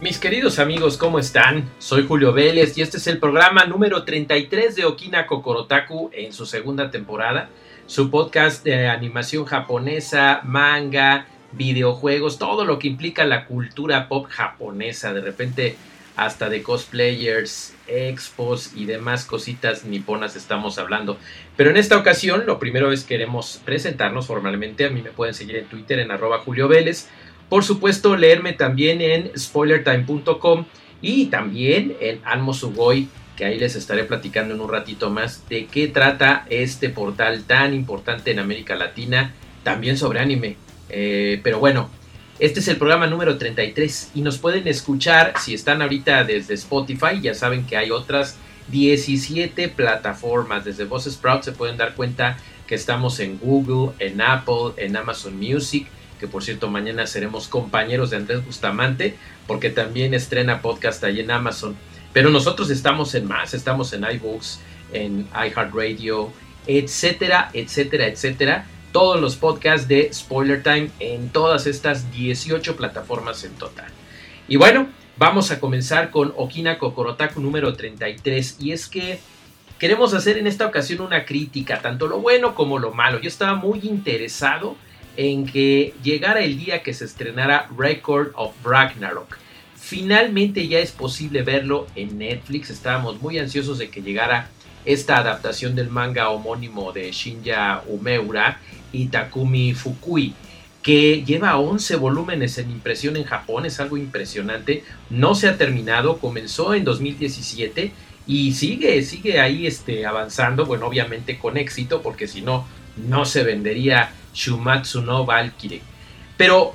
Mis queridos amigos, ¿cómo están? Soy Julio Vélez y este es el programa número 33 de Okina Kokorotaku en su segunda temporada. Su podcast de animación japonesa, manga, videojuegos, todo lo que implica la cultura pop japonesa. De repente, hasta de cosplayers, expos y demás cositas niponas estamos hablando. Pero en esta ocasión, lo primero es queremos presentarnos formalmente. A mí me pueden seguir en Twitter en arroba Julio Vélez. Por supuesto, leerme también en spoilertime.com y también en Anmo Sugoi, que ahí les estaré platicando en un ratito más de qué trata este portal tan importante en América Latina, también sobre anime. Eh, pero bueno, este es el programa número 33 y nos pueden escuchar si están ahorita desde Spotify, ya saben que hay otras 17 plataformas. Desde Voz Sprout se pueden dar cuenta que estamos en Google, en Apple, en Amazon Music que por cierto mañana seremos compañeros de Andrés Bustamante, porque también estrena podcast ahí en Amazon. Pero nosotros estamos en más, estamos en iBooks, en iHeartRadio, etcétera, etcétera, etcétera. Todos los podcasts de Spoiler Time en todas estas 18 plataformas en total. Y bueno, vamos a comenzar con Okina Kokorotaku número 33. Y es que queremos hacer en esta ocasión una crítica, tanto lo bueno como lo malo. Yo estaba muy interesado en que llegara el día que se estrenara Record of Ragnarok. Finalmente ya es posible verlo en Netflix. Estábamos muy ansiosos de que llegara esta adaptación del manga homónimo de Shinya Umeura y Takumi Fukui, que lleva 11 volúmenes en impresión en Japón, es algo impresionante. No se ha terminado, comenzó en 2017 y sigue, sigue ahí este, avanzando, bueno, obviamente con éxito, porque si no, no se vendería Shumatsu no Valkyrie. Pero,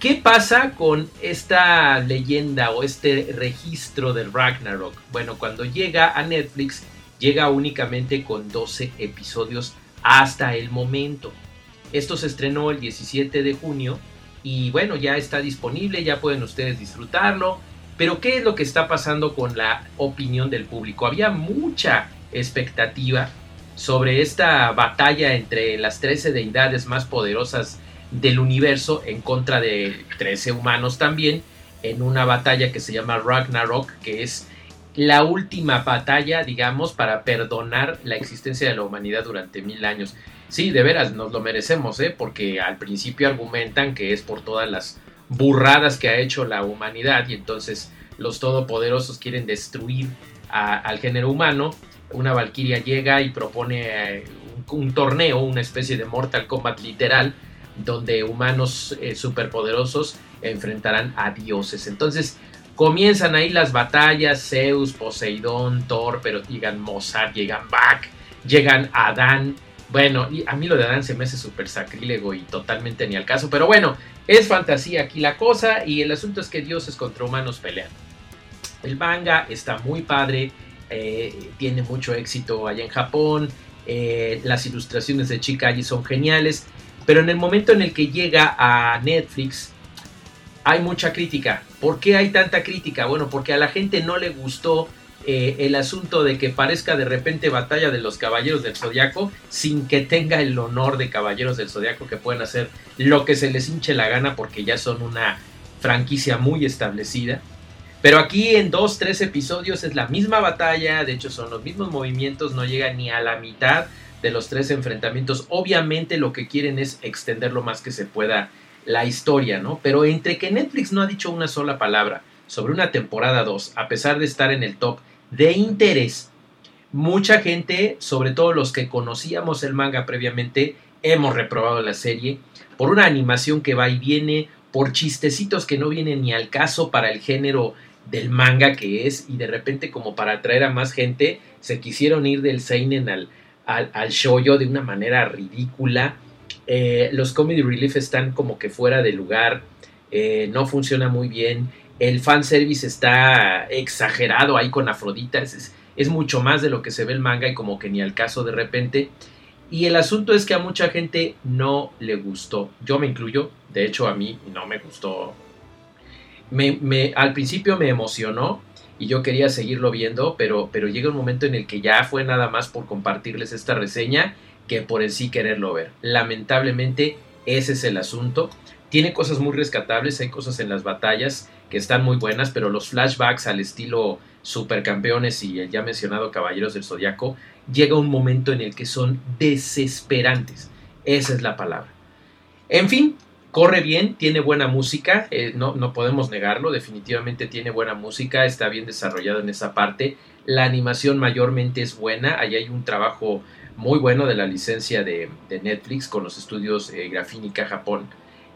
¿qué pasa con esta leyenda o este registro del Ragnarok? Bueno, cuando llega a Netflix, llega únicamente con 12 episodios hasta el momento. Esto se estrenó el 17 de junio y bueno, ya está disponible, ya pueden ustedes disfrutarlo. Pero ¿qué es lo que está pasando con la opinión del público? Había mucha expectativa sobre esta batalla entre las 13 deidades más poderosas del universo en contra de 13 humanos también, en una batalla que se llama Ragnarok, que es la última batalla, digamos, para perdonar la existencia de la humanidad durante mil años. Sí, de veras, nos lo merecemos, ¿eh? porque al principio argumentan que es por todas las burradas que ha hecho la humanidad y entonces los todopoderosos quieren destruir al género humano una valquiria llega y propone eh, un, torneo, una especie de Mortal Kombat literal, donde humanos eh, superpoderosos enfrentarán a dioses. Entonces comienzan ahí las batallas, Zeus, Poseidón, Thor, pero llegan Mozart, llegan Bach, llegan Adán. Bueno, y a mí lo de Adán se me hace súper sacrílego y totalmente ni al caso, pero bueno, es fantasía aquí la cosa y el asunto es que dioses contra humanos pelean. El manga está muy padre, eh, tiene mucho éxito allá en Japón, eh, las ilustraciones de Chica allí son geniales, pero en el momento en el que llega a Netflix hay mucha crítica. ¿Por qué hay tanta crítica? Bueno, porque a la gente no le gustó eh, el asunto de que parezca de repente batalla de los caballeros del zodiaco sin que tenga el honor de caballeros del zodiaco que pueden hacer lo que se les hinche la gana porque ya son una franquicia muy establecida. Pero aquí en dos, tres episodios es la misma batalla, de hecho son los mismos movimientos, no llega ni a la mitad de los tres enfrentamientos. Obviamente lo que quieren es extender lo más que se pueda la historia, ¿no? Pero entre que Netflix no ha dicho una sola palabra sobre una temporada 2, a pesar de estar en el top de interés, mucha gente, sobre todo los que conocíamos el manga previamente, hemos reprobado la serie por una animación que va y viene, por chistecitos que no vienen ni al caso para el género del manga que es y de repente como para atraer a más gente se quisieron ir del seinen al, al, shoujo de una manera ridícula eh, los comedy relief están como que fuera de lugar eh, no funciona muy bien el fanservice está exagerado ahí con Afrodita es, es mucho más de lo que se ve el manga y como que ni al caso de repente y el asunto es que a mucha gente no le gustó. Yo me incluyo, de hecho a mí no me gustó. Me, al principio me emocionó y yo quería seguirlo viendo, pero, pero llega un momento en el que ya fue nada más por compartirles esta reseña que por en sí quererlo ver. Lamentablemente ese es el asunto. Tiene cosas muy rescatables, hay cosas en las batallas que están muy buenas, pero los flashbacks al estilo Supercampeones y el ya mencionado Caballeros del Zodiaco llega un momento en el que son desesperantes. Esa es la palabra. En fin, corre bien, tiene buena música, eh, no, no podemos negarlo, definitivamente tiene buena música, está bien desarrollado en esa parte. La animación mayormente es buena, ahí hay un trabajo muy bueno de la licencia de, Netflix con los estudios eh, Grafínica Japón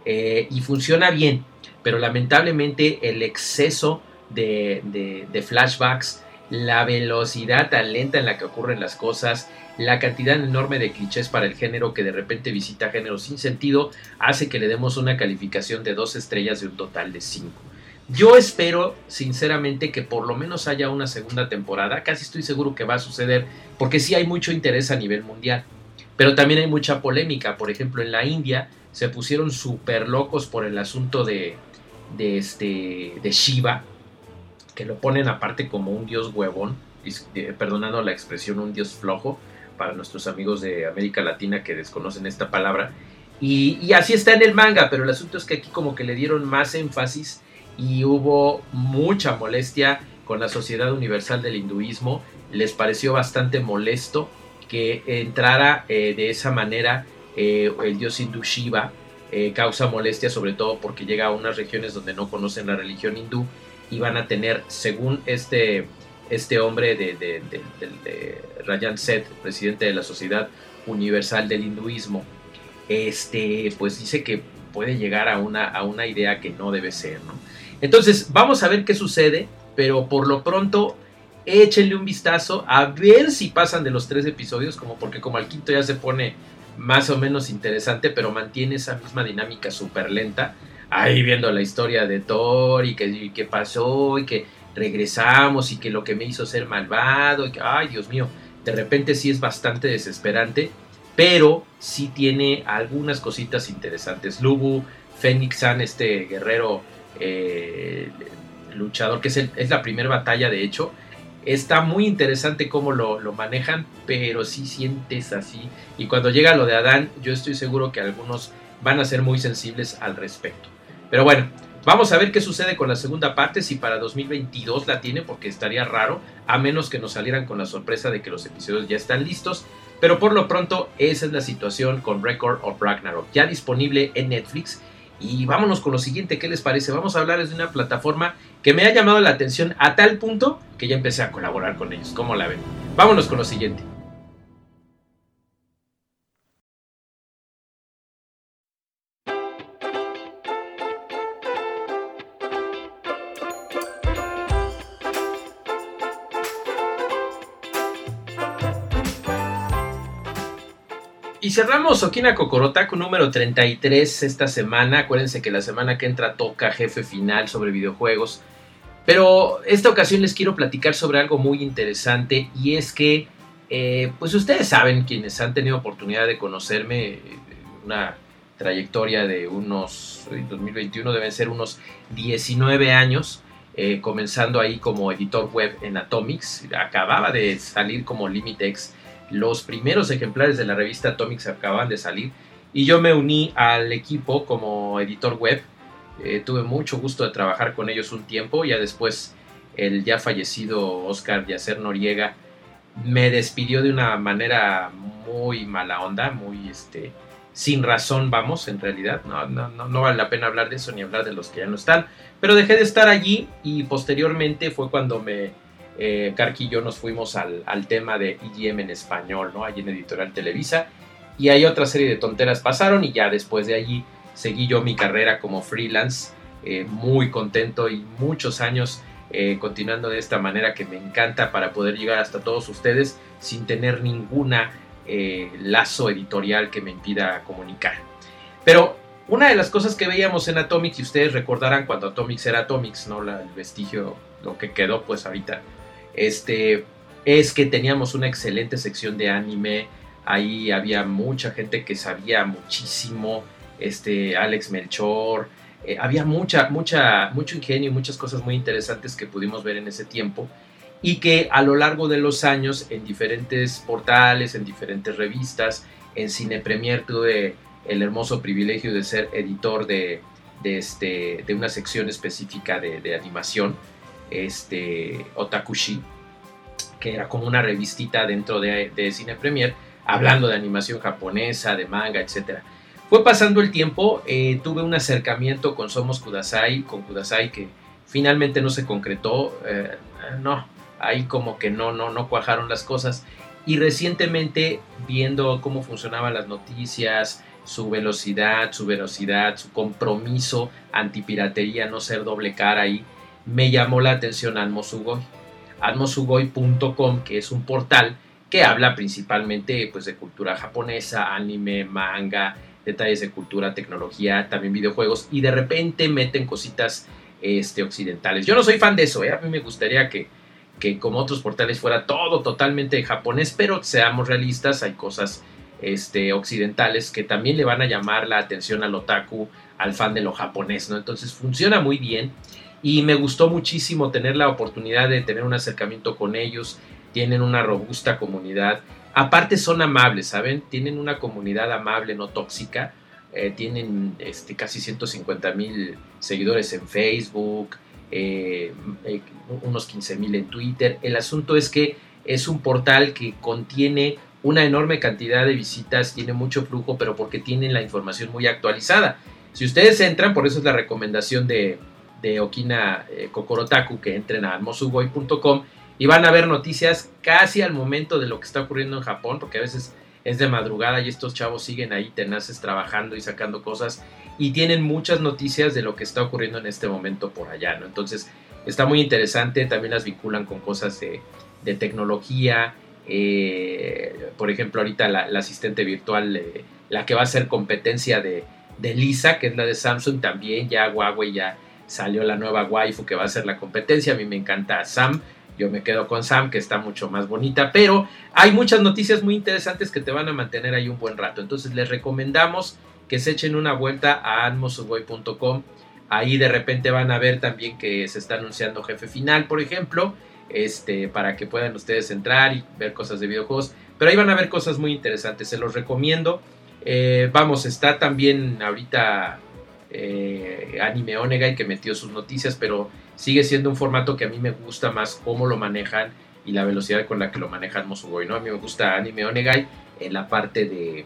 eh, y funciona bien, pero lamentablemente el exceso de, de flashbacks la velocidad tan lenta en la que ocurren las cosas, la cantidad enorme de clichés para el género que de repente visita género sin sentido, hace que le demos una calificación de dos estrellas de un total de cinco. Yo espero, sinceramente, que por lo menos haya una segunda temporada. Casi estoy seguro que va a suceder, porque sí hay mucho interés a nivel mundial. Pero también hay mucha polémica. Por ejemplo, en la India se pusieron súper locos por el asunto de, de, este, de Shiva, que lo ponen aparte como un dios huevón, perdonando la expresión, un dios flojo, para nuestros amigos de América Latina que desconocen esta palabra. Y, así está en el manga, pero el asunto es que aquí como que le dieron más énfasis y hubo mucha molestia con la Sociedad Universal del Hinduismo. Les pareció bastante molesto que entrara eh, de esa manera eh, el dios hindú Shiva. Eh, causa molestia sobre todo porque llega a unas regiones donde no conocen la religión hindú y van a tener, según este, este hombre de, de, de, Rayan Seth, presidente de la Sociedad Universal del Hinduismo, este, pues dice que puede llegar a una, a una idea que no debe ser, ¿no? Entonces, vamos a ver qué sucede, pero por lo pronto échenle un vistazo a ver si pasan de los tres episodios, como porque como al quinto ya se pone más o menos interesante, pero mantiene esa misma dinámica súper lenta ahí viendo la historia de Thor y qué pasó y que regresamos y que lo que me hizo ser malvado y ay Dios mío, de repente sí es bastante desesperante, pero sí tiene algunas cositas interesantes. Lubu, Phoenix San, este guerrero eh, luchador, que es, es la primera batalla de hecho, está muy interesante cómo lo, lo, manejan, pero sí sientes así. Y cuando llega lo de Adán, yo estoy seguro que algunos van a ser muy sensibles al respecto. Pero bueno, vamos a ver qué sucede con la segunda parte, si para 2022 la tiene, porque estaría raro, a menos que nos salieran con la sorpresa de que los episodios ya están listos. Pero por lo pronto, esa es la situación con Record of Ragnarok, ya disponible en Netflix. Y vámonos con lo siguiente, ¿qué les parece? Vamos a hablarles de una plataforma que me ha llamado la atención a tal punto que ya empecé a colaborar con ellos. ¿Cómo la ven? Vámonos con lo siguiente. Cerramos Okina Kokorotaku número 33 esta semana. Acuérdense que la semana que entra toca jefe final sobre videojuegos. Pero esta ocasión les quiero platicar sobre algo muy interesante y es que, eh, pues ustedes saben, quienes han tenido oportunidad de conocerme, eh, una trayectoria de unos, 2021 deben ser unos 19 años, eh, comenzando ahí como editor web en Atomics. Acababa de salir como Limitex los primeros ejemplares de la revista Atomics acaban de salir y yo me uní al equipo como editor web. Eh, tuve mucho gusto de trabajar con ellos un tiempo, ya después el ya fallecido Oscar Yacer Noriega me despidió de una manera muy mala onda, muy este, sin razón, vamos, en realidad. No, no, vale la pena hablar de eso ni hablar de los que ya no están. Pero dejé de estar allí y posteriormente fue cuando me, eh, y yo nos fuimos al, tema de IGM en español, ¿no? Allí en Editorial Televisa. Y ahí otra serie de tonteras pasaron y ya después de allí seguí yo mi carrera como freelance, eh, muy contento y muchos años eh, continuando de esta manera que me encanta para poder llegar hasta todos ustedes sin tener ninguna eh, lazo editorial que me impida comunicar. Pero una de las cosas que veíamos en Atomics, y ustedes recordarán cuando Atomics era Atomics, no el vestigio, lo que quedó pues ahorita, este, es que teníamos una excelente sección de anime, ahí había mucha gente que sabía muchísimo, este, Alex Melchor, eh, había mucha, mucha, mucho ingenio y muchas cosas muy interesantes que pudimos ver en ese tiempo y que a lo largo de los años en diferentes portales, en diferentes revistas, en Cine Premier tuve el hermoso privilegio de ser editor de, este, de una sección específica de, animación, este, Otakushi, que era como una revistita dentro de, de Cine Premier, hablando de animación japonesa, de manga, etc. Fue pasando el tiempo, eh, tuve un acercamiento con Somos Kudasai, con Kudasai que finalmente no se concretó, eh, no, ahí como que no, no, no cuajaron las cosas. Y recientemente, viendo cómo funcionaban las noticias, su velocidad, su velocidad, su compromiso antipiratería, no ser doble cara ahí, me llamó la atención Almosugoi. Almosugoi.com, que es un portal que habla principalmente pues, de cultura japonesa, anime, manga, detalles de cultura, tecnología, también videojuegos, y de repente meten cositas este, occidentales. Yo no soy fan de eso, ¿eh? a mí me gustaría que que como otros portales fuera todo totalmente japonés, pero seamos realistas, hay cosas este, occidentales que también le van a llamar la atención al otaku, al fan de lo japonés, ¿no? Entonces funciona muy bien y me gustó muchísimo tener la oportunidad de tener un acercamiento con ellos, tienen una robusta comunidad, aparte son amables, ¿saben? Tienen una comunidad amable, no tóxica, eh, tienen este, casi 150 mil seguidores en Facebook, eh, eh, unos 15 mil en Twitter. El asunto es que es un portal que contiene una enorme cantidad de visitas, tiene mucho flujo, pero porque tienen la información muy actualizada. Si ustedes entran, por eso es la recomendación de, de Okina eh, Kokorotaku, que entren a almosugoi.com y van a ver noticias casi al momento de lo que está ocurriendo en Japón, porque a veces es de madrugada y estos chavos siguen ahí tenaces trabajando y sacando cosas y tienen muchas noticias de lo que está ocurriendo en este momento por allá, ¿no? Entonces está muy interesante, también las vinculan con cosas de, tecnología, eh, por ejemplo ahorita la, asistente virtual, eh, la que va a ser competencia de, de, Lisa, que es la de Samsung, también ya Huawei ya salió la nueva waifu que va a ser la competencia, a mí me encanta Sam, yo me quedo con Sam, que está mucho más bonita, pero hay muchas noticias muy interesantes que te van a mantener ahí un buen rato. Entonces les recomendamos que se echen una vuelta a atmosuboy.com. Ahí de repente van a ver también que se está anunciando jefe final, por ejemplo, este, para que puedan ustedes entrar y ver cosas de videojuegos. Pero ahí van a ver cosas muy interesantes, se los recomiendo. Eh, vamos, está también ahorita eh, Anime Onegai que metió sus noticias, pero sigue siendo un formato que a mí me gusta más cómo lo manejan y la velocidad con la que lo manejan Mosugoy, ¿no? A mí me gusta Anime Onegai en la parte de,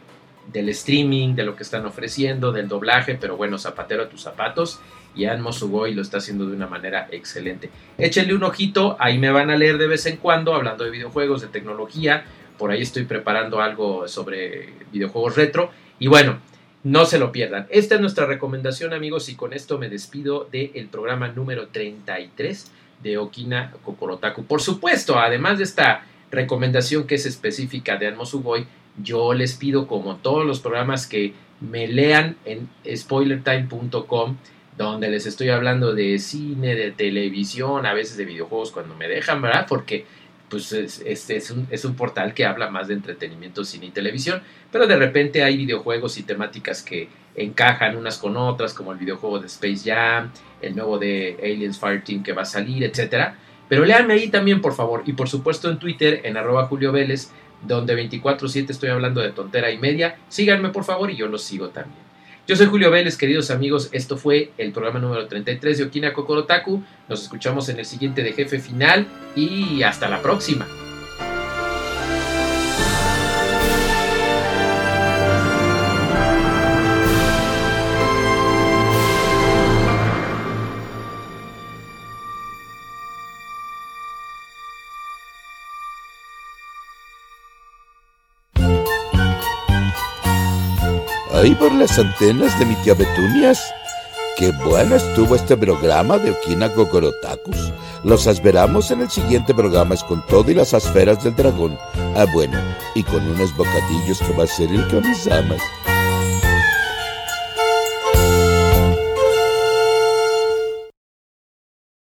del streaming, de lo que están ofreciendo, del doblaje, pero bueno, zapatero a tus zapatos y An Mosugoy lo está haciendo de una manera excelente. Échenle un ojito, ahí me van a leer de vez en cuando hablando de videojuegos, de tecnología, por ahí estoy preparando algo sobre videojuegos retro y bueno, no se lo pierdan. Esta es nuestra recomendación, amigos, y con esto me despido del programa número 33 de Okina Kokorotaku. Por supuesto, además de esta recomendación que es específica de Anmosugoi, yo les pido, como todos los programas, que me lean en spoilertime.com, donde les estoy hablando de cine, de televisión, a veces de videojuegos cuando me dejan, ¿verdad? Porque pues este es, un, es un portal que habla más de entretenimiento, cine y televisión, pero de repente hay videojuegos y temáticas que encajan unas con otras, como el videojuego de Space Jam, el nuevo de Aliens Fireteam que va a salir, etcétera. Pero léanme ahí también, por favor, y por supuesto en Twitter, en arroba Julio Vélez, donde 24-7 estoy hablando de tontera y media. Síganme, por favor, y yo los sigo también. Yo soy Julio Vélez, queridos amigos. Esto fue el programa número 33 de Okina Kokorotaku. Nos escuchamos en el siguiente de Jefe Final y hasta la próxima. Ahí por las antenas de mi tía Betunias. Qué bueno estuvo este programa de Okina Kokorotakus. Los esperamos en el siguiente programa es con todo y las esferas del dragón. Ah, bueno, y con unos bocadillos que va a ser el Kamisamas.